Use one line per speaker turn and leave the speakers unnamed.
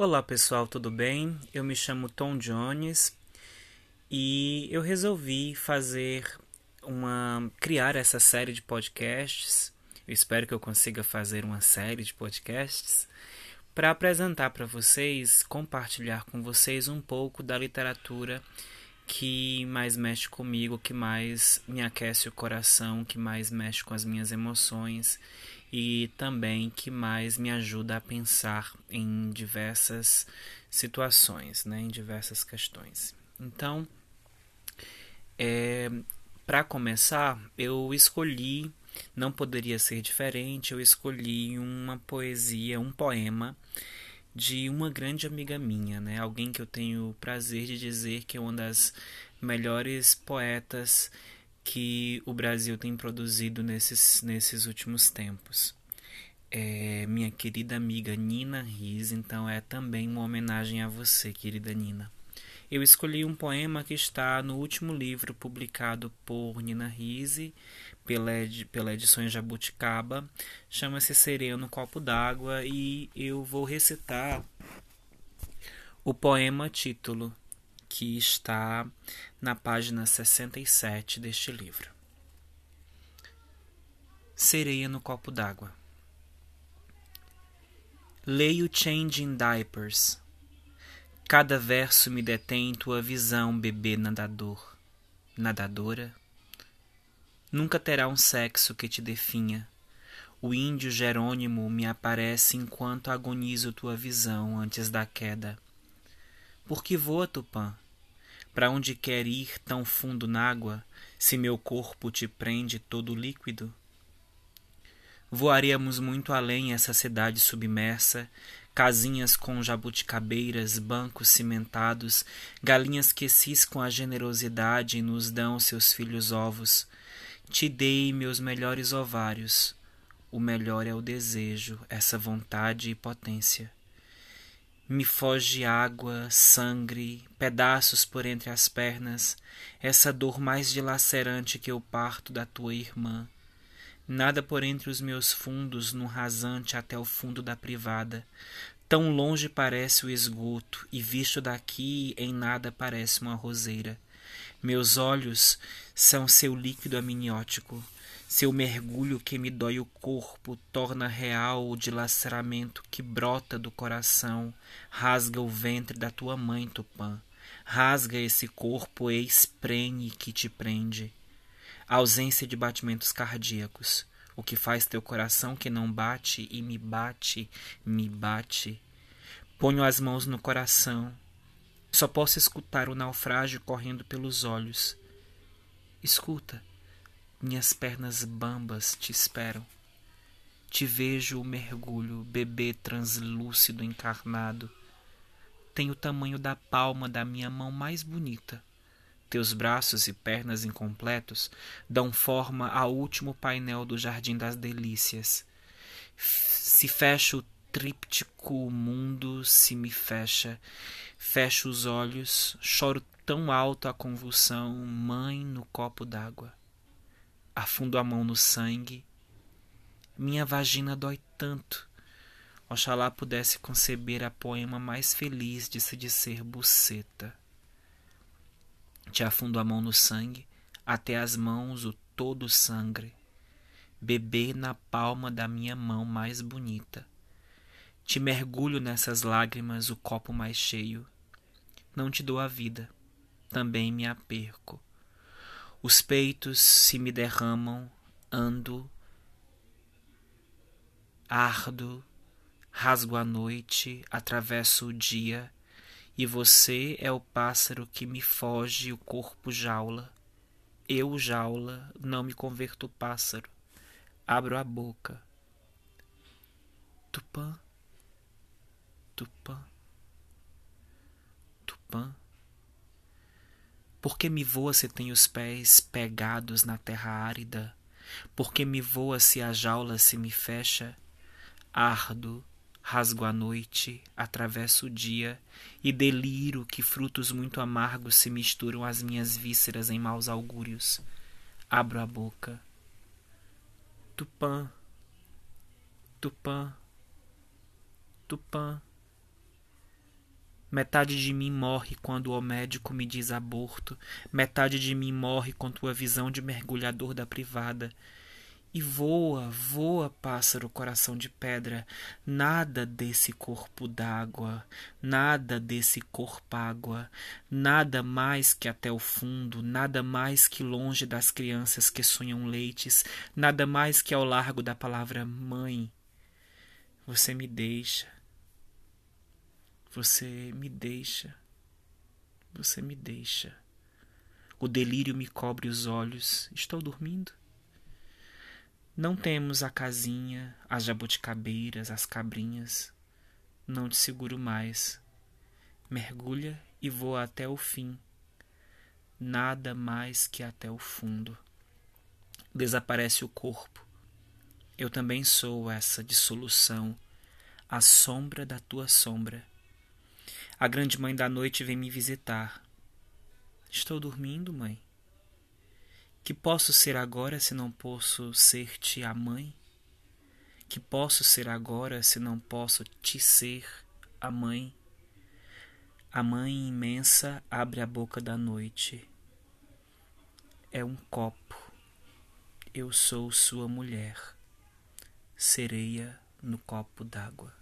Olá pessoal, tudo bem? Eu me chamo Tom Jones e eu resolvi fazer uma criar essa série de podcasts. Eu espero que eu consiga fazer uma série de podcasts para apresentar para vocês, compartilhar com vocês um pouco da literatura que mais mexe comigo, que mais me aquece o coração, que mais mexe com as minhas emoções e também que mais me ajuda a pensar em diversas situações, né, em diversas questões. Então, é, para começar, eu escolhi, não poderia ser diferente, eu escolhi uma poesia, um poema de uma grande amiga minha, né? Alguém que eu tenho o prazer de dizer que é uma das melhores poetas que o Brasil tem produzido nesses, nesses últimos tempos. É minha querida amiga Nina Riz, então é também uma homenagem a você, querida Nina. Eu escolhi um poema que está no último livro publicado por Nina Rize pela, pela edição Jabuticaba. Chama-se Sereia no Copo d'Água e eu vou recitar o poema título que está na página 67 deste livro. Sereia no copo d'água. Leio Changing Diapers. Cada verso me detém tua visão, bebê nadador, nadadora. Nunca terá um sexo que te definha. O índio Jerônimo me aparece enquanto agonizo tua visão antes da queda. Por que voa, Tupã? Para onde quer ir tão fundo n'água, se meu corpo te prende todo líquido? Voaríamos muito além essa cidade submersa, casinhas com jabuticabeiras, bancos cimentados, galinhas que ciscam a generosidade e nos dão seus filhos ovos. Te dei meus melhores ovários. O melhor é o desejo, essa vontade e potência. Me foge água, sangue, pedaços por entre as pernas, essa dor mais dilacerante que eu parto da tua irmã. Nada por entre os meus fundos, num rasante até o fundo da privada. Tão longe parece o esgoto, e visto daqui em nada parece uma roseira. Meus olhos são seu líquido amniótico, seu mergulho que me dói o corpo torna real o dilaceramento que brota do coração, rasga o ventre da tua mãe, Tupã. Rasga esse corpo e espreme que te prende. Ausência de batimentos cardíacos, o que faz teu coração que não bate e me bate, me bate. Ponho as mãos no coração. Só posso escutar o naufrágio correndo pelos olhos. Escuta minhas pernas bambas te esperam. Te vejo o mergulho, bebê translúcido encarnado. Tem o tamanho da palma da minha mão mais bonita. Teus braços e pernas incompletos dão forma ao último painel do Jardim das Delícias. Se fecha o tríptico, o mundo se me fecha. Fecho os olhos, choro tão alto a convulsão, mãe no copo d'água afundo a mão no sangue. Minha vagina dói tanto. Oxalá pudesse conceber a poema mais feliz de se dizer buceta. Te afundo a mão no sangue, até as mãos o todo sangre. Beber na palma da minha mão mais bonita. Te mergulho nessas lágrimas o copo mais cheio. Não te dou a vida, também me aperco os peitos se me derramam, ando, ardo, rasgo a noite, atravesso o dia, e você é o pássaro que me foge o corpo jaula. Eu, jaula, não me converto pássaro. Abro a boca. Tupã, tupã, tupã. Por que me voa se tem os pés pegados na terra árida? Por que me voa se a jaula se me fecha? Ardo, rasgo a noite, atravesso o dia e deliro que frutos muito amargos se misturam às minhas vísceras em maus augúrios. Abro a boca. Tupã, Tupã, Tupã. Metade de mim morre quando o médico me diz aborto, metade de mim morre com tua visão de mergulhador da privada. E voa, voa, pássaro coração de pedra, nada desse corpo d'água, nada desse corpo água, nada mais que até o fundo, nada mais que longe das crianças que sonham leites, nada mais que ao largo da palavra mãe. Você me deixa, você me deixa, você me deixa. O delírio me cobre os olhos, estou dormindo? Não temos a casinha, as jabuticabeiras, as cabrinhas. Não te seguro mais. Mergulha e voa até o fim. Nada mais que até o fundo. Desaparece o corpo. Eu também sou essa dissolução, a sombra da tua sombra. A grande mãe da noite vem me visitar. Estou dormindo, mãe? Que posso ser agora se não posso ser-te a mãe? Que posso ser agora se não posso te ser a mãe? A mãe imensa abre a boca da noite. É um copo. Eu sou sua mulher. Sereia no copo d'água.